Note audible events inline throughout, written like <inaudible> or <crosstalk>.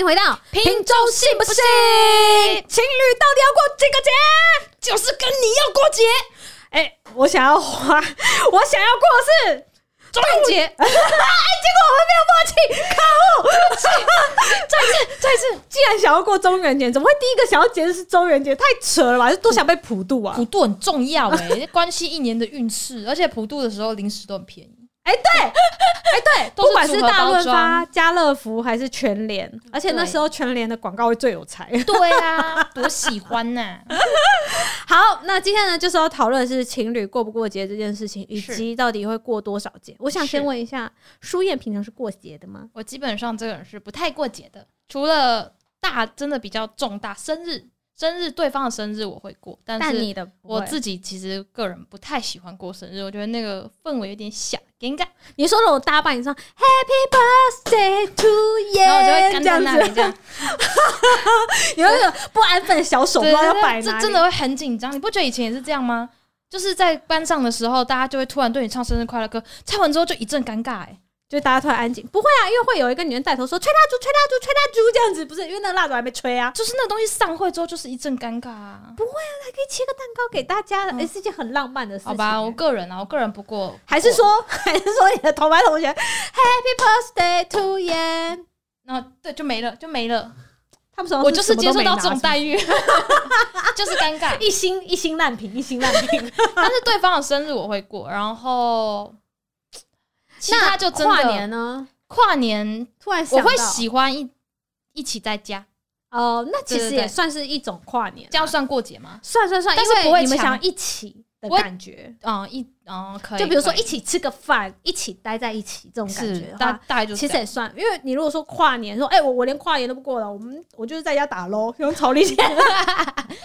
迎回到品品州信不信？情侣到底要过几个节？就是跟你要过节，哎、我想要花，我想要过的是中元节，哎，结果我们没有默契，可恶！再次，再次，既然想要过中元节，怎么会第一个想要节日是中元节？太扯了吧！是多想被普渡啊！普渡很重要哎、关系一年的运势，而且普渡的时候零食都很便宜。哎、对，哎、对，<laughs> 不管是大润发、家乐福还是全联，而且那对时候全联的广告会最有才。对啊，多喜欢呐、<laughs> 好，那今天呢，就是要讨论是情侣过不过节这件事情，以及到底会过多少节。我想先是问一下，舒燕平常是过节的吗？我基本上这个人是不太过节的，除了大真的比较重大生日，生日对方的生日我会过，但是你的我自己其实个人不太喜欢过生日，我觉得那个氛围有点小尴尬，你说了，我大半你唱 Happy Birthday to you，然后我就会干这样子在那里这样，<laughs> 有一个不安分的小手，不要摆哪。这真的会很紧张。你不觉得以前也是这样吗？就是在班上的时候，大家就会突然对你唱生日快乐歌，唱完之后就一阵尴尬、欸，就大家突然安静，不会啊，因为会有一个女人带头说吹蜡烛，吹蜡烛，吹蜡烛这样子，不是因为那个蜡烛还没吹啊，就是那个东西散会之后就是一阵尴尬啊。不会啊还可以切个蛋糕给大家，哎、是一件很浪漫的事情。好吧，我个人啊，我个人不过还是，说，<laughs> 还是说你的同班同学 Happy Birthday to you，然后对就没了，就没了。他们说我就是接受到这种待遇，遇，<laughs> 就是尴尬。<laughs> 一心一心烂平，一心烂平。但是对方的生日我会过，然后其他就真的跨年呢？跨年突然想我会喜欢一一起在家，哦，那其实也算是一种跨年，这样算过节吗？算算算，但是因为不会你们想要一起的感觉。嗯，一嗯可以，就比如说一起吃个饭，一起待在一起这种感觉的话，大概就其实也算。因为你如果说跨年，说哎、我我连跨年都不过了，我们我就是在家打喽，用曹丽姐。<laughs>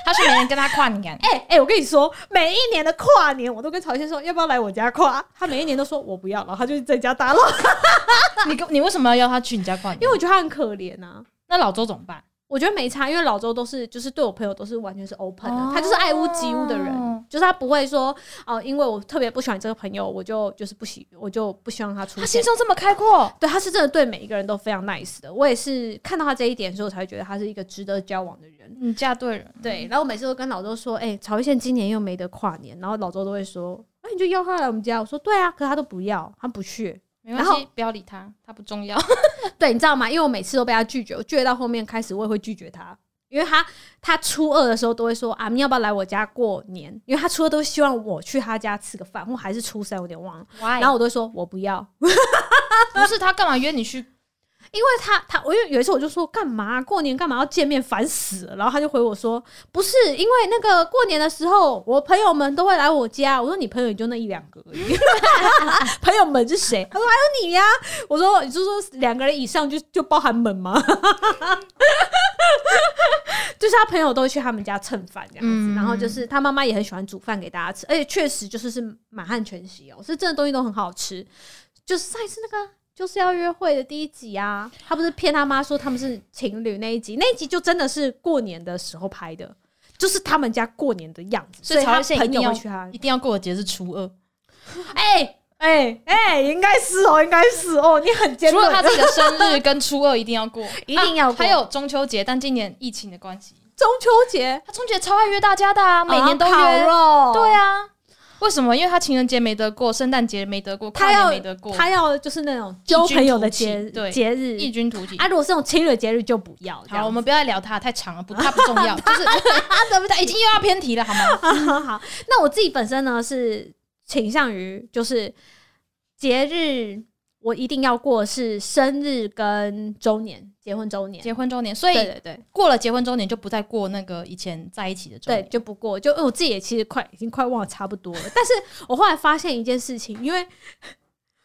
他是没人跟他跨年，哎哎，我跟你说，每一年的跨年，我都跟曹先说要不要来我家跨，他每一年都说我不要，然后他就在家打喽，<laughs> 你跟你为什么要邀他去你家跨年？因为我觉得他很可怜啊。那老周怎么办？我觉得没差，因为老周都是就是对我朋友都是完全是 open 的，他就是爱屋及乌的人，哦就是他不会说哦、因为我特别不喜欢这个朋友，我就就是不喜我就不希望他出现他心。胸这么开阔，对，他是真的对每一个人都非常 nice 的。我也是看到他这一点的时候，才会觉得他是一个值得交往的人。你嫁对人，对，然后我每次都跟老周说，哎、曹一宪今年又没得跨年，然后老周都会说，那、你就邀他来我们家。我说对啊，可是他都不要，他不去。然后没关系，不要理他，他不重要。<laughs> 对，你知道吗？因为我每次都被他拒绝，我拒绝到后面开始我也会拒绝他，因为他他初二的时候都会说啊，你要不要来我家过年？因为他初二都希望我去他家吃个饭，或还是初三，有点忘了。然然后我都会说我不要，<laughs> 不是他干嘛约你去？因为他他我有有一次我就说干嘛过年干嘛要见面烦死了，然后他就回我说不是因为那个过年的时候我朋友们都会来我家，我说你朋友也就那一两个而已，<laughs> 朋友们是谁？他说还有你呀、我说你就说两个人以上就就包含们吗？<laughs> 就是他朋友都会去他们家蹭饭这样子，嗯然后就是他妈妈也很喜欢煮饭给大家吃，而且确实就是是满汉全席哦，是真的东西都很好吃。就是上一次那个就是要约会的第一集啊，他不是骗他妈说他们是情侣那一集，那一集就真的是过年的时候拍的，就是他们家过年的样子，所以他所以曹一定要友去他一定要过的节是初二，<laughs> 哎哎哎，应该是哦，应该是哦，你很除了他自己的生日 <laughs> 跟初二一定要过，<laughs> 一定要过啊还有中秋节，但今年疫情的关系，中秋节他中秋节超爱约大家的啊，每年都约。肉，对啊，为什么？因为他情人节没得过，圣诞节没得过，他要没得过，他要就是那种交朋友的节节日异军突起。啊，如果是那种情侣节日就不要。好，我们不要再聊他，太长了，不，他不重要，<laughs> 就是啊，对不对？已经又要偏题了，好吗？<laughs> 好好，那我自己本身呢是倾向于就是节日，我一定要过是生日跟周年，结婚周年。结婚周年，所以对对对过了结婚周年就不再过那个以前在一起的周对，年。就不过，就我自己也其实快已经快忘了差不多了。但是我后来发现一件事情，因为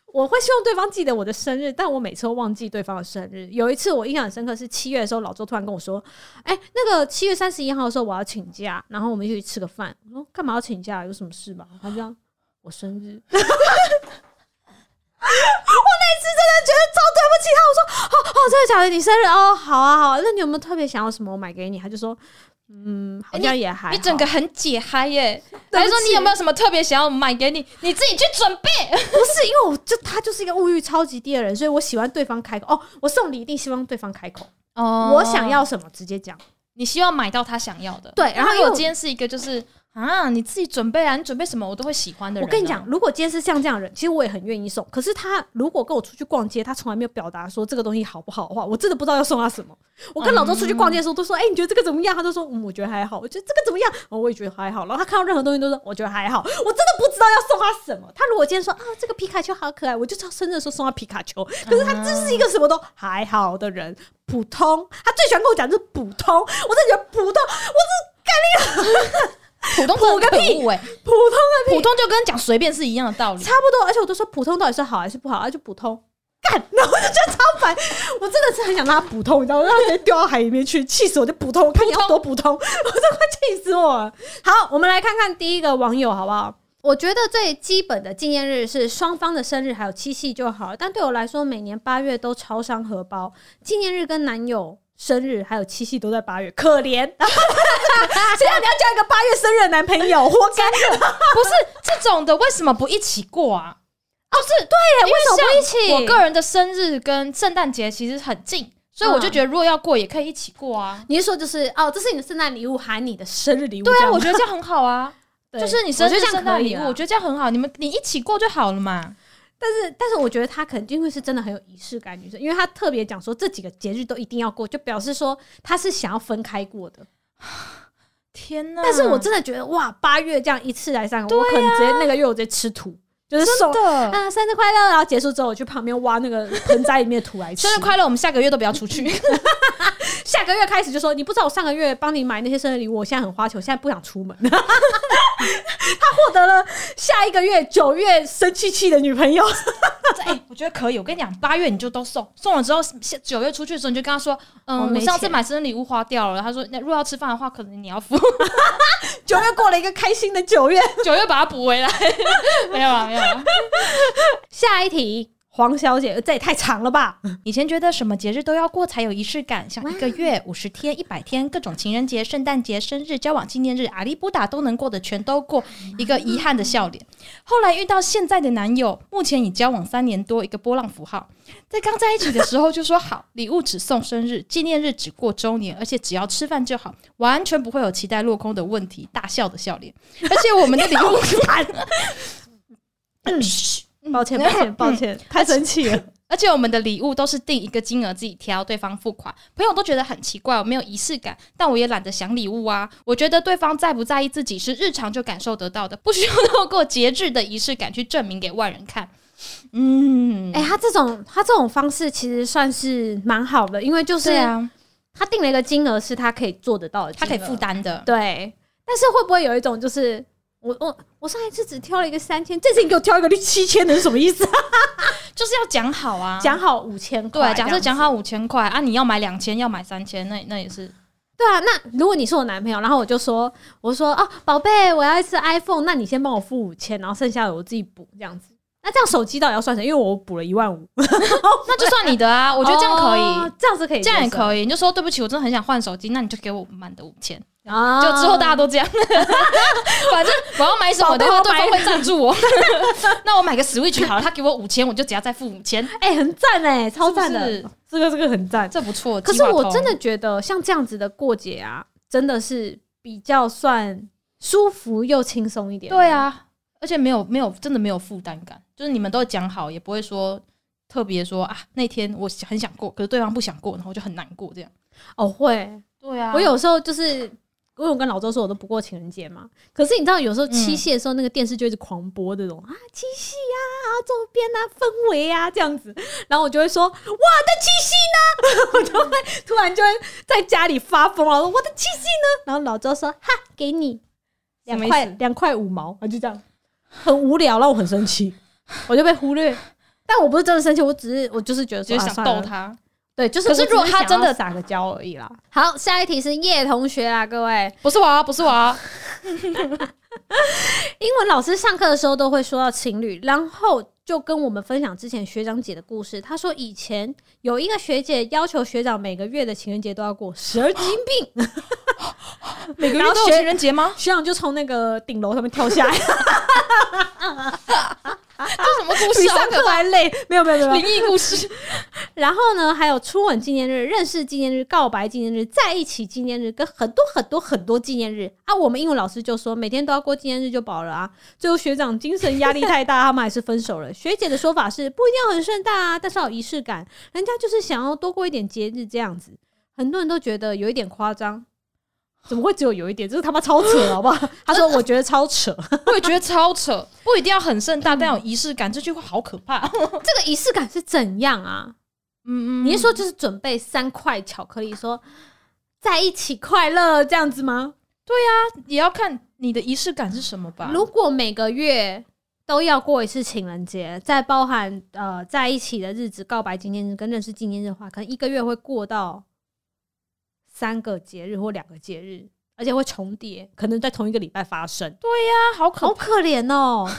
我会希望对方记得我的生日，但我每次都忘记对方的生日。有一次我印象很深刻，是七月的时候，老周突然跟我说：“哎、那个七月三十一号的时候我要请假，然后我们一起去吃个饭。”我说：“干嘛要请假？有什么事吧？”他这样。我生日，<laughs> 我那次真的觉得超对不起他。我说：“哦哦，真的假的？你生日哦，好啊好啊。那你有没有特别想要什么？我买给你。”他就说：“嗯，好像也还好。你整个很解嗨耶！对不起还说你有没有什么特别想要买给你？你自己去准备。不是因为我就他就是一个物欲超级低的人，所以我喜欢对方开口。哦，我送礼一定希望对方开口，哦我想要什么直接讲。你希望买到他想要的。对然后如果因为今天是一个就是啊，你自己准备啊，你准备什么我都会喜欢的人、啊我跟你讲，，如果今天是像这样的人，其实我也很愿意送。可是他如果跟我出去逛街，他从来没有表达说这个东西好不好的话，我真的不知道要送他什么。我跟老周出去逛街的时候都说：“哎、你觉得这个怎么样？”他就说：“嗯，我觉得还好。”我觉得这个怎么样？哦，我也觉得还好。然后他看到任何东西都说：“我觉得还好。”我真的不知道要送他什么。他如果今天说：“啊，这个皮卡丘好可爱”，我就知道生日的时候送他皮卡丘。可是他就是一个什么都还好的人，普通。他最喜欢跟我讲就是普通，我真的觉得普通，我普通普个屁真的很可恶哎、普通的普通就跟讲随便是一样的道理。差不多，而且我都说普通到底是好还是不好，啊就普通。干，<laughs> 然后我就觉得超烦，我真的是很想让他普通，你知道吗？让他直接掉到海里面去，气死我！就普通，我看你要多普通，<laughs> 我都快气死我了。好，我们来看看第一个网友好不好？我觉得最基本的纪念日是双方的生日还有七夕就好了，但对我来说，每年八月都超伤荷包。纪念日跟男友生日还有七夕都在八月，可怜。<laughs> 谁让你要交一个八月生日的男朋友，活该！不是这种的，为什么不一起过啊？就是对，为什么不一起？我个人的生日跟圣诞节其实很近，所以我就觉得如果要过，也可以一起过啊。你是说就是哦，这是你的圣诞礼物，含你的生日礼物？对啊，我觉得这样很好啊。<laughs> 就是你生日圣诞礼物，我觉得这样很好。你们你一起过就好了嘛。但是但是我觉得她肯定会是真的很有仪式感女生，因为她特别讲说这几个节日都一定要过，就表示说她是想要分开过的。<sighs> 天哪！但是我真的觉得哇，八月这样一次来三个，我可能直接那个月我直接吃土，就是送真的啊生日快乐，然后结束之后我去旁边挖那个盆栽里面的土来吃。<laughs> 生日快乐，我们下个月都不要出去。<laughs> 下个月开始就说你不知道我上个月帮你买那些生日礼物，我现在很花钱，我现在不想出门。<laughs> 他获得了下一个月九月生气气的女朋友。<laughs> 哎、我觉得可以。我跟你讲，八月你就都送，送了之后，下九月出去的时候你就跟他说，嗯，我上次买生日礼物花掉了。他说，那如果要吃饭的话，可能你要付。<laughs> 九月过了一个开心的九月。九月把它补回来。没有啊，没有啊。下一题，黄小姐，这也太长了吧？<laughs> 以前觉得什么节日都要过才有仪式感，像一个月、五十天、一百天，各种情人节、圣诞节、生日、交往纪念日、阿里布达都能过的全都过，一个遗憾的笑脸。后来遇到现在的男友，目前已交往三年多，一个波浪符号。在刚在一起的时候就说好，礼物只送生日，纪念日只过周年，而且只要吃饭就好，完全不会有期待落空的问题，大笑的笑脸。而且我们的礼物 <laughs> 抱歉，抱歉，抱歉，<laughs> <laughs> 太生气了。而且我们的礼物都是定一个金额自己挑，对方付款。朋友都觉得很奇怪，我没有仪式感，但我也懒得想礼物啊。我觉得对方在不在意自己是日常就感受得到的，不需要透过节制的仪式感去证明给外人看。嗯，哎、他这种他这种方式其实算是蛮好的，因为就是啊，他定了一个金额是他可以做得到的，他可以负。担的。对，但是会不会有一种就是我我我上一次只挑了一个三千，这次你给我挑一个七千的是什么意思？<laughs> 就是要讲好啊，讲好五千块，对，假设讲好五千块啊，你要买两千，要买三千，那那也是对啊，那如果你是我男朋友，然后我就说，我说哦，宝贝，我要一次 iPhone，那你先帮我付五千，然后剩下的我自己补，这样子。那这样手机到底要算谁？因为我补了一万五，<laughs> 那就算你的啊，我觉得这样可以。哦这样子可以，这样也可以，你就说对不起，我真的很想换手机，那你就给我满的五千，啊就之后大家都这样。<laughs> 反正我要买什么的话，对方会赞助我。<laughs> <laughs> 那我买个 Switch 好了，他给我五千，我就只要再付五千，哎、很赞哎，超赞的，这个这个很赞。这不错。可是我真的觉得像这样子的过节啊，真的是比较算舒服又轻松一点。对，啊，而且没有没有真的没有负担感，就是你们都讲好，也不会说特别说啊那天我很想过，可是对方不想过，然后我就很难过这样。哦会，对啊我有时候就是。因为我跟老周说，我都不过情人节嘛。可是你知道，有时候七夕的时候，那个电视就一直狂播这种、啊，七夕啊，周边啊，氛围啊，这样子。<laughs> 然后我就会说，哇，那七夕呢？<laughs> 我就会突然就会在家里发疯了，说我的七夕呢？然后老周说，哈，给你两块两块五毛，啊，就这样，很无聊，让我很生气，<laughs> 我就被忽略。但我不是真的生气，我只是我就是觉得说就是想逗他。对，就是可是如果他真的撒个娇而已啦。好，下一题是叶同学啊，各位，不是我啊，不是我啊，<laughs> 英文老师上课的时候都会说到情侣，然后就跟我们分享之前学长姐的故事。他说以前有一个学姐要求学长每个月的情人节都要过，神经病。每个月都有情人节吗？学长就从那个顶楼上面跳下来，这什么故比事啊？上课还累。没有没有没有，灵异故事。然后呢，还有初吻纪念日、认识纪念日、告白纪念日、在一起纪念日，跟很多很多很多纪念日啊。我们英文老师就说，每天都要过纪念日就饱了啊。最后学长精神压力太大，他们还是分手了。学姐的说法是，不一定要很盛大啊，但是要有仪式感。人家就是想要多过一点节日这样子。很多人都觉得有一点夸张，怎么会只有有一点？这是他妈超扯，好不好？<laughs> 他说我觉得超扯，我也觉得超扯，<laughs> 不一定要很盛大，但有仪式感。这句话好可怕。<laughs> 这个仪式感是怎样啊？嗯嗯你是说就是准备三块巧克力，说在一起快乐这样子吗？对啊也要看你的仪式感是什么吧。如果每个月都要过一次情人节，再包含呃在一起的日子、告白纪念日跟认识纪念日的话，可能一个月会过到三个节日或两个节日，而且会重叠，可能在同一个礼拜发生，啊，好可好可怜哦。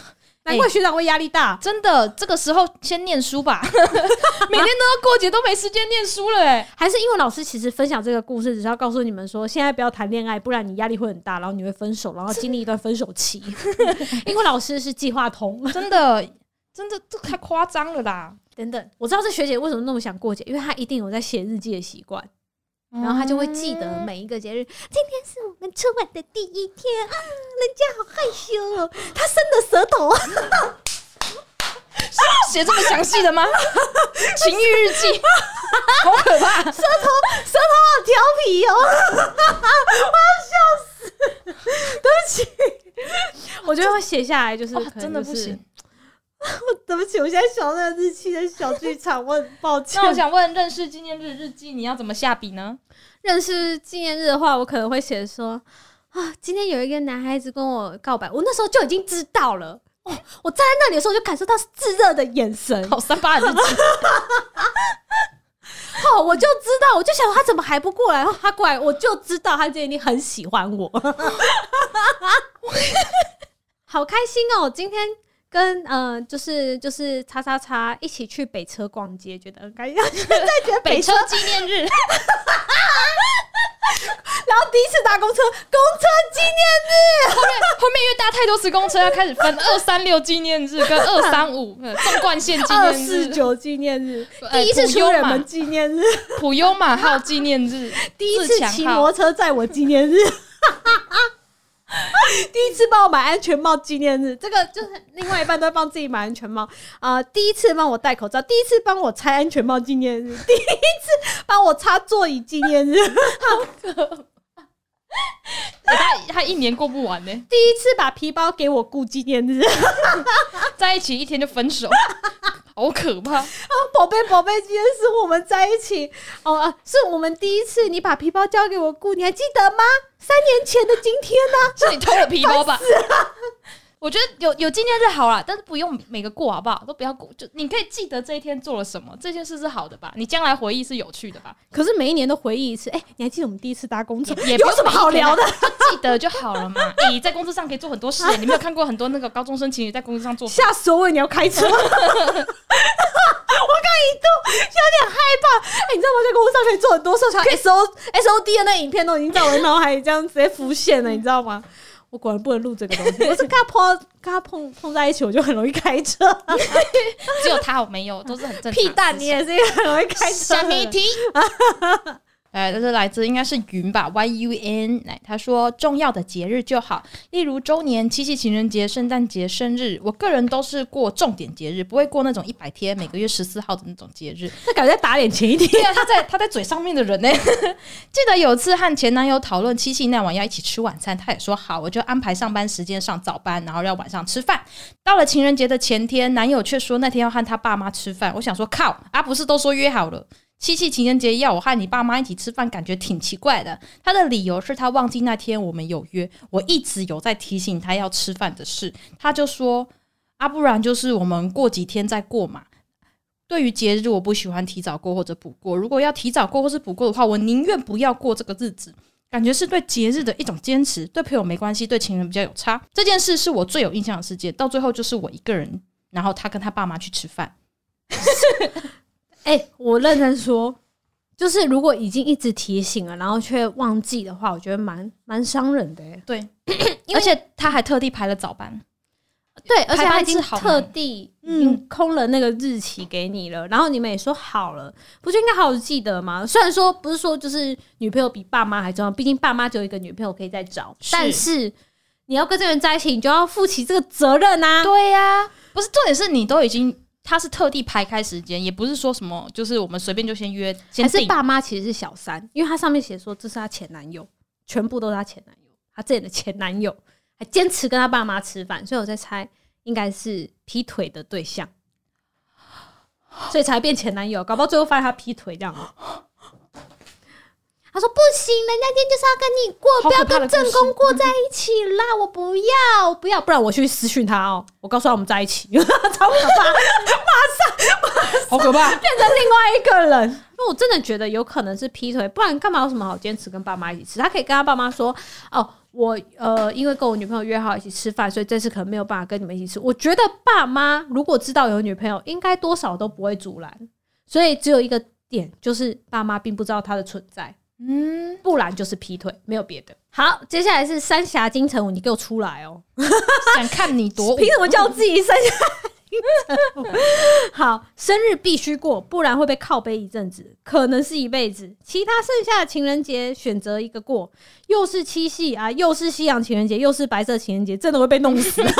难怪学长会压力大。真的，这个时候先念书吧，<laughs> 每天都要过节，都没时间念书了哎。还是因为老师其实分享这个故事，只是要告诉你们说，现在不要谈恋爱，不然你压力会很大，然后你会分手，然后经历一段分手期。<laughs> 因为老师是计划通真的，真的，这太夸张了啦。<laughs> 等等，我知道这学姐为什么那么想过节，因为她一定有在写日记的习惯，然后他就会记得每一个节日。今天是我们春晚的第一天啊，人家好害羞哦，他伸的舌头啊，写这么详细的吗？<laughs> 情欲日记，好可怕。舌头舌头好调皮哦，<laughs> 我要笑死！对不起，我觉得会写下来，就是、真的是不行。<laughs> 对不起，我现在想到那个日期的小剧场，我很抱歉。那我想问，认识纪念日日记你要怎么下笔呢？认识纪念日的话，我可能会写说啊，今天有一个男孩子跟我告白，我那时候就已经知道了。哦，我站在那里的时候，就感受到炙热的眼神。好三八的日记，<laughs> 哦，我就知道，我就想他怎么还不过来？他过来，我就知道他今天一定很喜欢我。<laughs> 好开心哦！今天跟呃，就是就是叉叉叉一起去北车逛街，觉得很开心。现在觉得北车纪念日，<laughs> 然后第一次搭公车，公车纪念日后面后面因为搭太多次公车，要开始分二三六纪念日跟二三五呃纵贯线纪念日，四九纪念日，呃第一次出远门纪念日，普悠玛号纪念日，<laughs> 第一次骑摩托车载我纪念日，<laughs> <laughs> 第一次帮我买安全帽纪念日，这个就是另外一半都会帮自己买安全帽。啊，第一次帮我戴口罩，第一次帮我拆安全帽纪念日，<laughs> 第一次帮我擦座椅纪念日，<laughs> 欸他他一年过不完呢，第一次把皮包给我顾纪念日。在一起一天就分手，好可怕啊。宝贝，宝贝，今天是我们在一起哦、啊，是我们第一次，你把皮包交给我顾，你还记得吗？三年前的今天呢、是你偷了皮包吧？<laughs> 我觉得有有纪念日好啦，但是不用每个过好不好？都不要过，就你可以记得这一天做了什么，这件事是好的吧？你将来回忆是有趣的吧？可是每一年都回忆一次，哎、你还记得我们第一次搭公车？也不有什么好聊的？就记得就好了嘛。你、在公车上可以做很多事、你没有看过很多那个高中生情侣在公车上做？吓死我！你要开车，<laughs> 我刚一度有点害怕。哎、你知道吗？在公车上可以做很多事，像 S O S O D 的那影片都已经在我的脑海里这样直接浮现了，你知道吗？我果然不能录这个东西。<laughs> 我是跟他碰到跟他碰碰在一起，我就很容易开车。<laughs> 只有他我没有，都是很正常。屁蛋，你也是一个很容易开车下的人。面一题。哎，这是来自应该是云吧，Y U N。来，他说重要的节日就好，例如周年、七夕情人节、圣诞节、生日。我个人都是过重点节日，不会过那种一百天、每个月十四号的那种节日。他感觉在打脸前一天。对啊，他在他在嘴上面的人呢。<laughs> 记得有次和前男友讨论七夕那晚要一起吃晚餐，他也说好，我就安排上班时间上早班，然后要晚上吃饭。到了情人节的前天，男友却说那天要和他爸妈吃饭。我想说靠啊，不是都说约好了？七夕情人节要我和你爸妈一起吃饭，感觉挺奇怪的。他的理由是他忘记那天我们有约，我一直有在提醒他要吃饭的事，他就说啊，不然就是我们过几天再过嘛。对于节日，我不喜欢提早过或者补过。如果要提早过或是补过的话，我宁愿不要过这个日子。感觉是对节日的一种坚持，对朋友没关系，对情人比较有差。这件事是我最有印象的事件，到最后就是我一个人，然后他跟他爸妈去吃饭。<laughs> 哎、我认真说，就是如果已经一直提醒了，然后却忘记的话，我觉得蛮蛮伤人的、欸。对，<clears throat> 而且他还特地排了早班。对，而且他已经特地嗯空了那个日期给你了，然后你们也说好了，不就应该好好记得吗？虽然说不是说就是女朋友比爸妈还重要，毕竟爸妈只有一个女朋友可以再找，是但是你要跟这个人在一起，你就要负起这个责任啊。对呀、不是重点是你都已经，他是特地排开时间，也不是说什么，就是我们随便就先约，先还是。爸妈其实是小三，因为他上面写说这是他前男友，全部都是他前男友，他自己的前男友还坚持跟他爸妈吃饭，所以我在猜应该是劈腿的对象，所以才变前男友，搞不好最后发现他劈腿这样。他说不行，人家今天就是要跟你过，不要跟正宫过在一起啦！我不要，我不要，不然我去私讯他哦，我告诉他我们在一起，<laughs> 超可怕。好可怕！变成另外一个人。因为我真的觉得有可能是劈腿，不然干嘛有什么好坚持跟爸妈一起吃？他可以跟他爸妈说：“哦，我呃，因为跟我女朋友约好一起吃饭，所以这次可能没有办法跟你们一起吃。”我觉得爸妈如果知道有女朋友，应该多少都不会阻拦。所以只有一个点，就是爸妈并不知道他的存在，嗯，不然就是劈腿，没有别的。好，接下来是三峡金城武，你给我出来哦！<laughs> 想看你多凭什么叫自己三峡金城武？<laughs> 好，生日必须过，不然会被靠背一阵子，可能是一辈子。其他剩下的情人节选择一个过，又是七夕啊，又是西洋情人节，又是白色情人节，真的会被弄死。<laughs>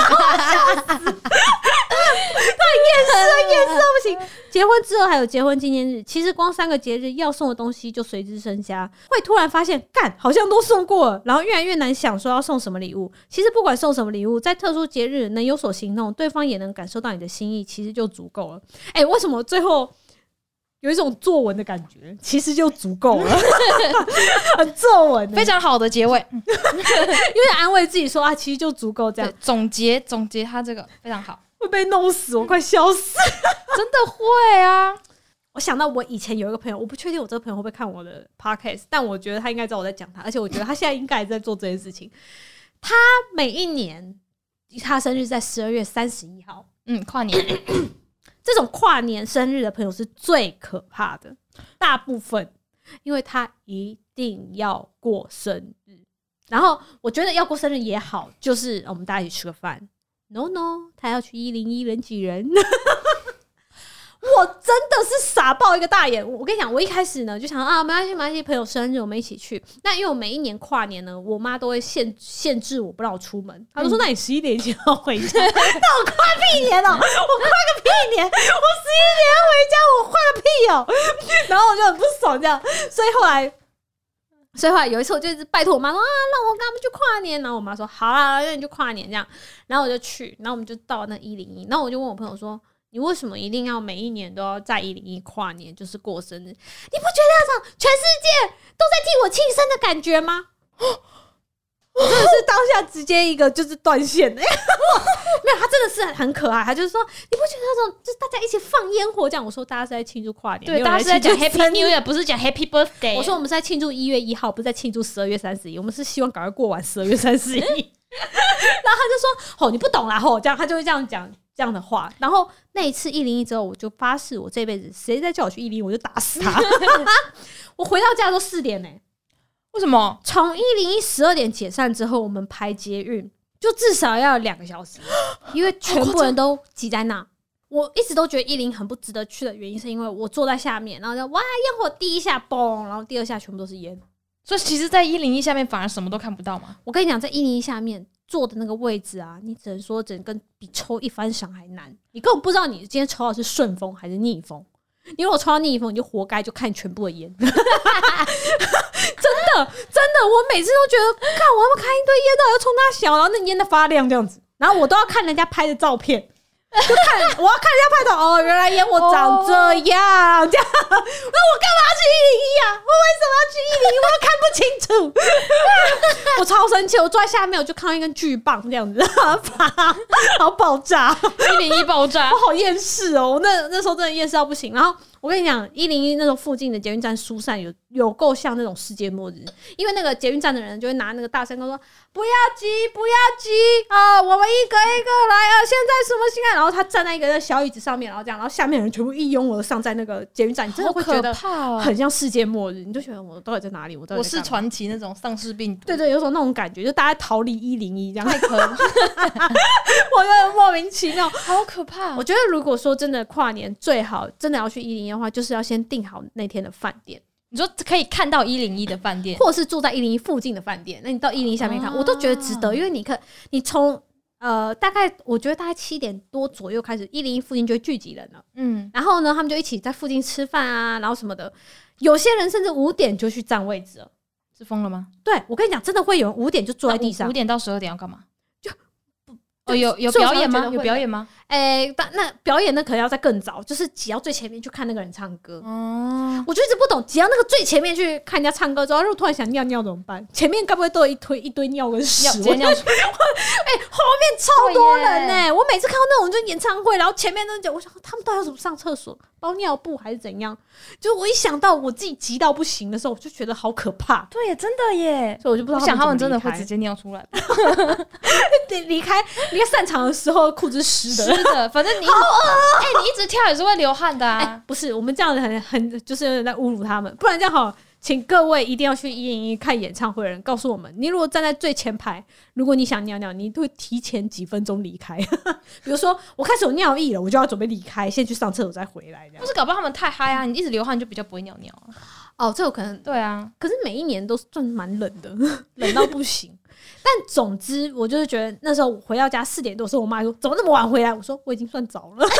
厌世啊，厌世到不行。<laughs> 结婚之后还有结婚纪念日，其实光三个节日要送的东西就随之增加，会突然发现，干好像都送过了，然后越来越难想说要送什么礼物。其实不管送什么礼物，在特殊节日能有所行动，对方也能感受到你的心意，其实就足够了。哎、为什么最后？有一种作文的感觉，其实就足够了，<laughs> 很作文欸，非常好的结尾，<laughs> 因为安慰自己说啊，其实就足够这样，，总结总结他这个非常好，会被弄死，我快笑死。<laughs> 真的会啊，我想到我以前有一个朋友，我不确定我这个朋友会不会看我的 podcast，但我觉得他应该知道我在讲他，而且我觉得他现在应该也在做这件事情。他每一年他生日在十二月三十一号，嗯，跨年这种跨年生日的朋友是最可怕的，大部分因为他一定要过生日，然后我觉得要过生日也好，就是我们大家一起吃个饭。No No，他要去一零一人挤人。<laughs> 我真的是傻爆一个大眼！我我跟你讲，我一开始呢就想啊，没关系，没关系，朋友生日我们一起去。那因为我每一年跨年呢，我妈都会限限制我不让我出门，她就说：“那你十一点前要回家。<laughs> ” <laughs> 那我跨屁年哦、我跨个屁年！我十一点要回家，我跨个屁哦、然后我就很不爽这样，所以后来。所以后来有一次，我就一直拜托我妈说啊，让我跟他们去跨年。然后我妈说好啊，那你就跨年这样。然后我就去，然后我们就到那一零一。然后我就问我朋友说，你为什么一定要每一年都要在一零一跨年，就是过生日？你不觉得那种全世界都在替我庆生的感觉吗？<gasps> 我真的是当下直接一个就是断线 <laughs> 的，没有，他真的是很可爱。他就是说，你不觉得那种就是大家一起放烟火这样？我说大家是在庆祝跨年，没对，大家是在讲 Happy New Year，不是讲 Happy Birthday。我说我们是在庆祝一月一号，不是在庆祝十二月三十一。我们是希望赶快过完十二月三十一。<laughs> 然后他就说：“吼，你不懂啦，吼，这样他就会这样讲这样的话。”然后那一次一零一之后，我就发誓，我这辈子谁再叫我去一零一，我就打死他。<laughs> 我回到家都四点呢、为什么？从一零一十二点解散之后，我们排捷运就至少要有两个小时，<gasps> 因为全部人都挤在那。我一直都觉得一零很不值得去的原因，是因为我坐在下面，然后就哇烟火第一下嘣，然后第二下全部都是烟。所以其实，在一零一下面反而什么都看不到嘛。我跟你讲，在一零一下面坐的那个位置啊，你只能说整个比抽一番赏还难。你根本不知道你今天抽到的是顺风还是逆风。你如果抽到逆风，你就活该就看全部的烟。<laughs> 真的，我每次都觉得，看我要不要看一堆烟，到底要冲它小，然后那烟的发亮这样子，然后我都要看人家拍的照片。<laughs> 就看我要看人家拍的哦，原来烟火长这样，这样，那我干嘛去一零一啊？我为什么要去一零一？我又看不清楚，<laughs> 我超生气！我坐在下面，我就看到一根巨棒这样子发，然后爆炸，一零一爆炸我，好厌世哦！我那那时候真的厌世到不行。然后我跟你讲，一零一那种附近的捷运站疏散有有够像那种世界末日，因为那个捷运站的人就会拿那个大声公说：“不要急，不要急啊，我们一个一个来啊！现在什么心态？”然后他站在一个小椅子上面，然后这样，然后下面的人全部一拥而上，在那个捷运站，你真的会觉得！很像世界末日，你就觉得我到底在哪里？我到底我是传奇那种丧尸病毒，对对，有种那种感觉，就大家逃离一零一这样。太可怕 <laughs> 我觉得莫莫名其妙。好可怕我觉得如果说真的跨年最好真的要去一零一的话，就是要先订好那天的饭店，你说可以看到一零一的饭店，或者是住在一零一附近的饭店。那你到一零一下面看，哦我都觉得值得，因为你看你从呃大概我觉得大概七点多左右开始，一零一附近就会聚集人了。嗯，然后呢，他们就一起在附近吃饭啊，然后什么的。有些人甚至五点就去占位置了。是疯了吗？对我跟你讲，真的会有人五点就坐在地上五。点到十二点要干嘛？就哦，有有表演吗？有表演吗？哎、但那表演那，可能要在更早，就是挤到最前面去看那个人唱歌。哦，我就一直不懂，挤到那个最前面去看人家唱歌之后，如果突然想尿尿怎么办？前面该不会都有一堆一堆尿跟屎？尿直接尿出来，<laughs> 超多人呢、会耶我每次看到那种就演唱会，然后前面那种，我想他们到底要怎么上厕所，包尿布还是怎样？就是我一想到我自己急到不行的时候，我就觉得好可怕，对耶，真的耶。所以我就不知道想他们真的会直接尿出来，对 <laughs> 离开离开散场的时候裤子是湿的。是的，反正你一直哎，你一直跳也是会流汗的哎、啊。不是，我们这样子很很 <laughs> 就是有点在侮辱他们，不然这样好。请各位一定要去一零一看演唱会的人告诉我们，你如果站在最前排，如果你想尿尿，你会提前几分钟离开。<laughs> 比如说，我开始有尿意了，我就要准备离开，先去上厕所再回来。这样不是搞不好他们太嗨啊，你一直流汗就比较不会尿尿啊。哦，这有可能，对啊，可是每一年都算蛮冷的，<laughs> 冷到不行。但总之，我就是觉得那时候我回到家四点多的时候，我妈说怎么那么晚回来？我说我已经算早了。<laughs>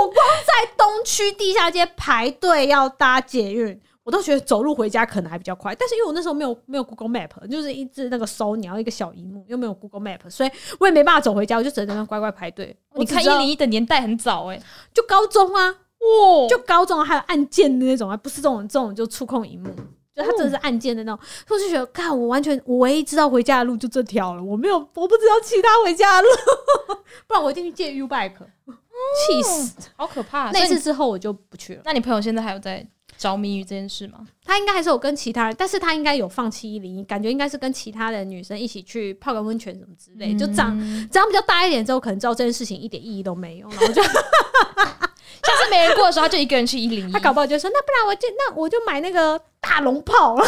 我光在东区地下街排队要搭捷运，我都觉得走路回家可能还比较快。但是因为我那时候没有没有 Google Map，就是一直那个搜，你要一个小荧幕，又没有 Google Map，所以我也没办法走回家，我就只能在那乖乖排队。你看一零一的年代很早哎，就高中啊，哇，就高中还有按键的那种，啊不是这种这种就触控荧幕，就他真的是按键的那种。所以我就觉得，看我完全我唯一知道回家的路就这条了，我没有我不知道其他回家的路，<laughs> 不然我一定去借 U bike，气死！好可怕。那次之后我就不去了。那你朋友现在还有在着迷于这件事吗？他应该还是有跟其他人，但是他应该有放弃一零一，感觉应该是跟其他的女生一起去泡个温泉什么之类，就长嗯长比较大一点之后，可能知道这件事情一点意义都没有，然后就 <laughs> 下次没人过的时候，他就一个人去一零一他。搞不好就说，那不然我就那我就买那个大龙炮，<laughs>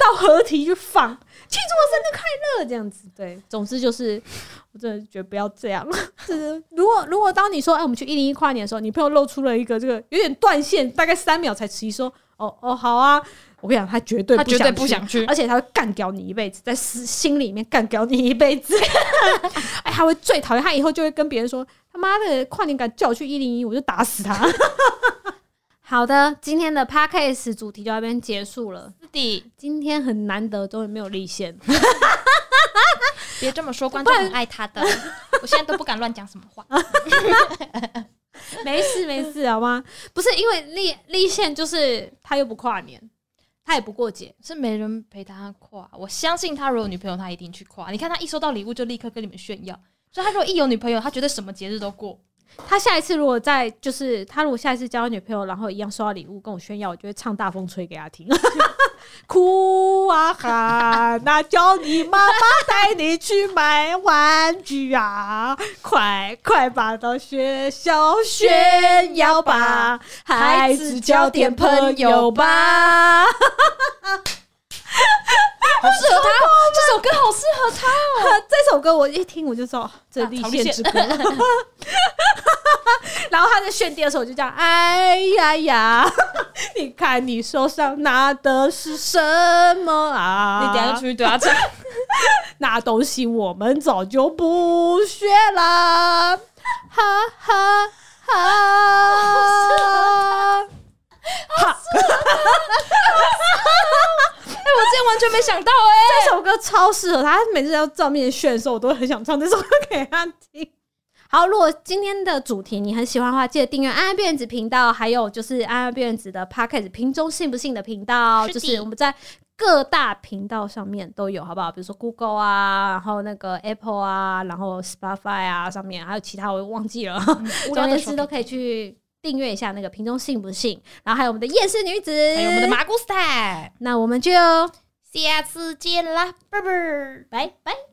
到合体去放，庆祝我生日快乐这样子。对，总之就是，我真的觉得不要这样。<laughs> 是如果如果当你说，哎，我们去一零一跨年的时候，你朋友露出了一个这个有点断线，大概三秒才迟疑说，哦哦好啊，我跟你讲，他绝对他绝对不想去，而且他会干掉你一辈子，在心心里面干掉你一辈子。<laughs> 哎，他会最讨厌，他以后就会跟别人说：“他妈的，跨年敢叫我去一零一，我就打死他。<laughs> ”好的，今天的 podcast 主题就到这边结束了。是的，今天很难得，终于没有立宪。<laughs> 别这么说，观众很爱他的。我现在都不敢乱讲什么话。<laughs> 没事没事，好吗？不是因为立立宪，就是他又不跨年，他也不过节。是没人陪他跨，我相信他如果有女朋友，他一定去跨。你看他一收到礼物就立刻跟你们炫耀，所以他如果一有女朋友，他觉得什么节日都过。他下一次如果再就是他如果下一次交女朋友，然后一样收到礼物跟我炫耀，我就会唱大风吹给他听。<laughs> 哭啊喊那，叫你妈妈带你去买玩具啊！快快把到学校炫耀吧，孩子交点朋友吧。<laughs> 好适合他，这首歌好适合他哦。这首歌我一听我就知道这立宪之歌。<laughs> 然后他在炫第二首就这样，哎呀呀，<laughs> 你看你手上拿的是什么啊？你等下出去对他唱。<laughs> 那东西我们早就不学了，哈哈哈。哎，我之前完全没想到哎、这首歌超适合他，他每次要照面炫的时候，我都很想唱这首歌给他听。好，如果今天的主题你很喜欢的话，记得订阅安安辫子频道，还有就是安安辫子的 Podcast 瓶中信不信的频道，是就是我们在各大频道上面都有，好不好？比如说 Google 啊，然后那个 Apple 啊，然后 Spotify 啊，上面还有其他我忘记了，无总而言之都可以去订阅一下那个瓶中信不信，然后还有我们的夜市女子，还有我们的麻姑 style，那我们就下次见啦，拜拜。拜拜。